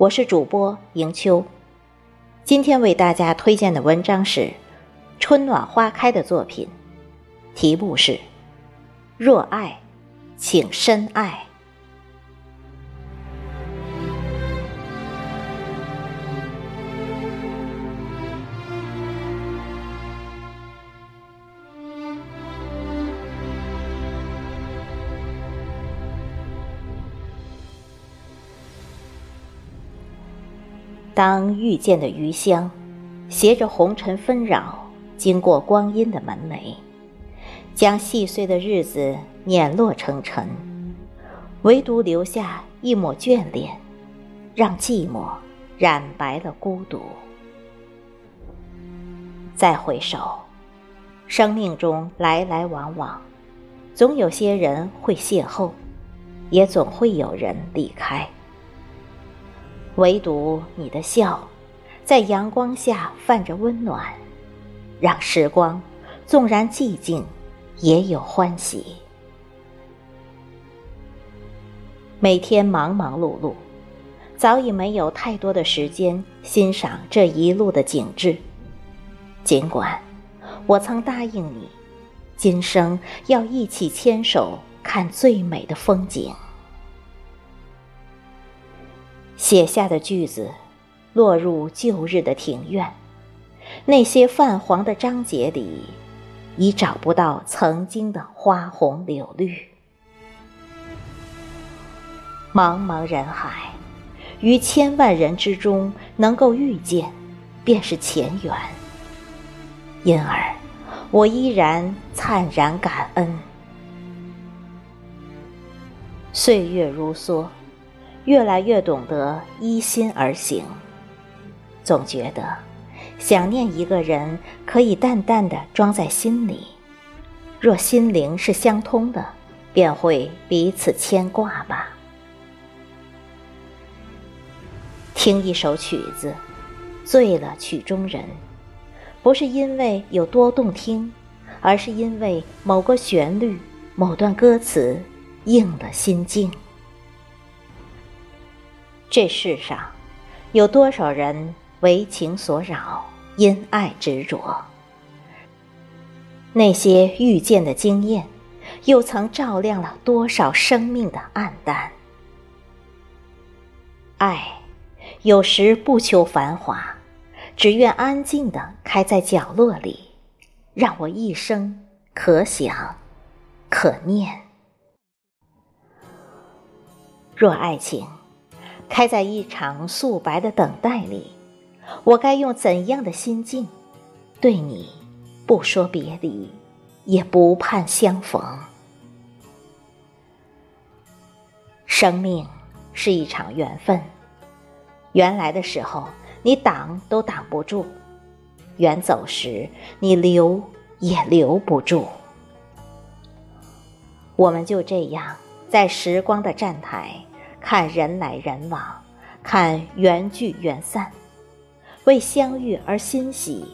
我是主播迎秋。今天为大家推荐的文章是《春暖花开》的作品，题目是《若爱，请深爱》。当遇见的余香，携着红尘纷扰，经过光阴的门楣，将细碎的日子碾落成尘，唯独留下一抹眷恋，让寂寞染白了孤独。再回首，生命中来来往往，总有些人会邂逅，也总会有人离开。唯独你的笑，在阳光下泛着温暖，让时光纵然寂静，也有欢喜。每天忙忙碌碌，早已没有太多的时间欣赏这一路的景致。尽管我曾答应你，今生要一起牵手看最美的风景。写下的句子，落入旧日的庭院，那些泛黄的章节里，已找不到曾经的花红柳绿。茫茫人海，于千万人之中能够遇见，便是前缘。因而，我依然灿然感恩。岁月如梭。越来越懂得依心而行，总觉得想念一个人可以淡淡的装在心里，若心灵是相通的，便会彼此牵挂吧。听一首曲子，醉了曲中人，不是因为有多动听，而是因为某个旋律、某段歌词应了心境。这世上，有多少人为情所扰，因爱执着？那些遇见的经验，又曾照亮了多少生命的暗淡？爱，有时不求繁华，只愿安静的开在角落里，让我一生可想，可念。若爱情。开在一场素白的等待里，我该用怎样的心境，对你不说别离，也不盼相逢？生命是一场缘分，缘来的时候你挡都挡不住，缘走时你留也留不住。我们就这样在时光的站台。看人来人往，看缘聚缘散，为相遇而欣喜，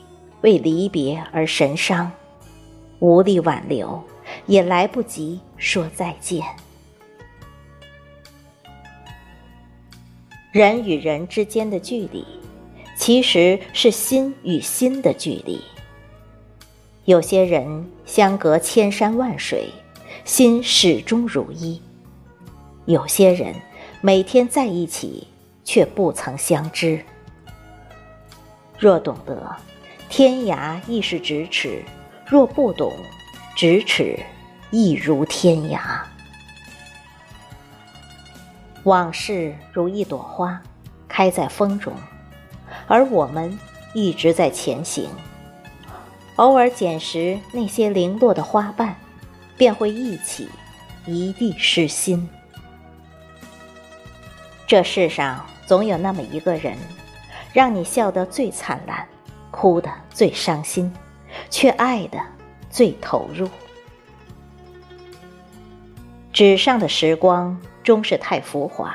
为离别而神伤，无力挽留，也来不及说再见。人与人之间的距离，其实是心与心的距离。有些人相隔千山万水，心始终如一；有些人。每天在一起，却不曾相知。若懂得，天涯亦是咫尺；若不懂，咫尺亦如天涯。往事如一朵花，开在风中，而我们一直在前行。偶尔捡拾那些零落的花瓣，便会忆起一地诗心。这世上总有那么一个人，让你笑得最灿烂，哭得最伤心，却爱得最投入。纸上的时光终是太浮华，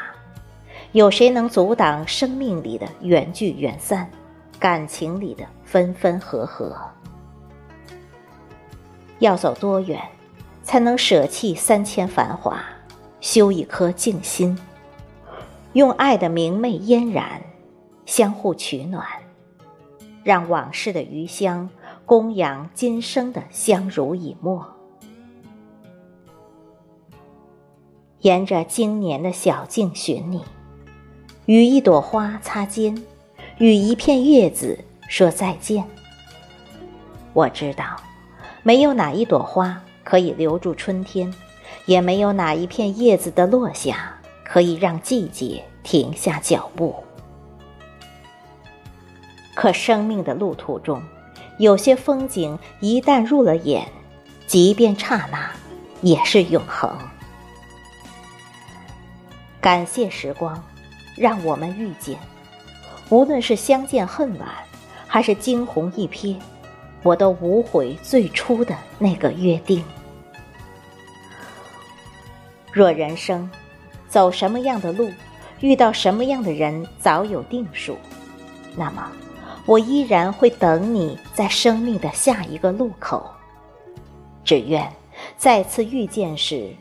有谁能阻挡生命里的缘聚缘散，感情里的分分合合？要走多远，才能舍弃三千繁华，修一颗静心？用爱的明媚嫣然，相互取暖，让往事的余香供养今生的相濡以沫。沿着经年的小径寻你，与一朵花擦肩，与一片叶子说再见。我知道，没有哪一朵花可以留住春天，也没有哪一片叶子的落下可以让季节停下脚步。可生命的路途中，有些风景一旦入了眼，即便刹那，也是永恒。感谢时光，让我们遇见。无论是相见恨晚，还是惊鸿一瞥，我都无悔最初的那个约定。若人生走什么样的路，遇到什么样的人早有定数，那么我依然会等你在生命的下一个路口。只愿再次遇见时，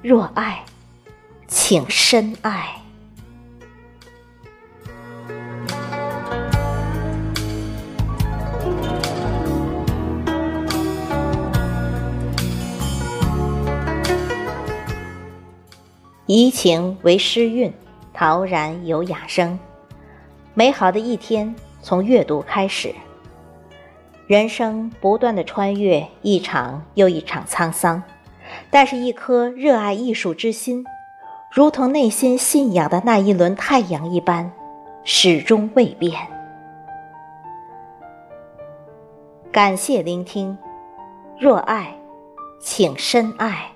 若爱。请深爱。怡情为诗韵，陶然有雅声。美好的一天从阅读开始。人生不断的穿越一场又一场沧桑，但是，一颗热爱艺术之心。如同内心信仰的那一轮太阳一般，始终未变。感谢聆听，若爱，请深爱。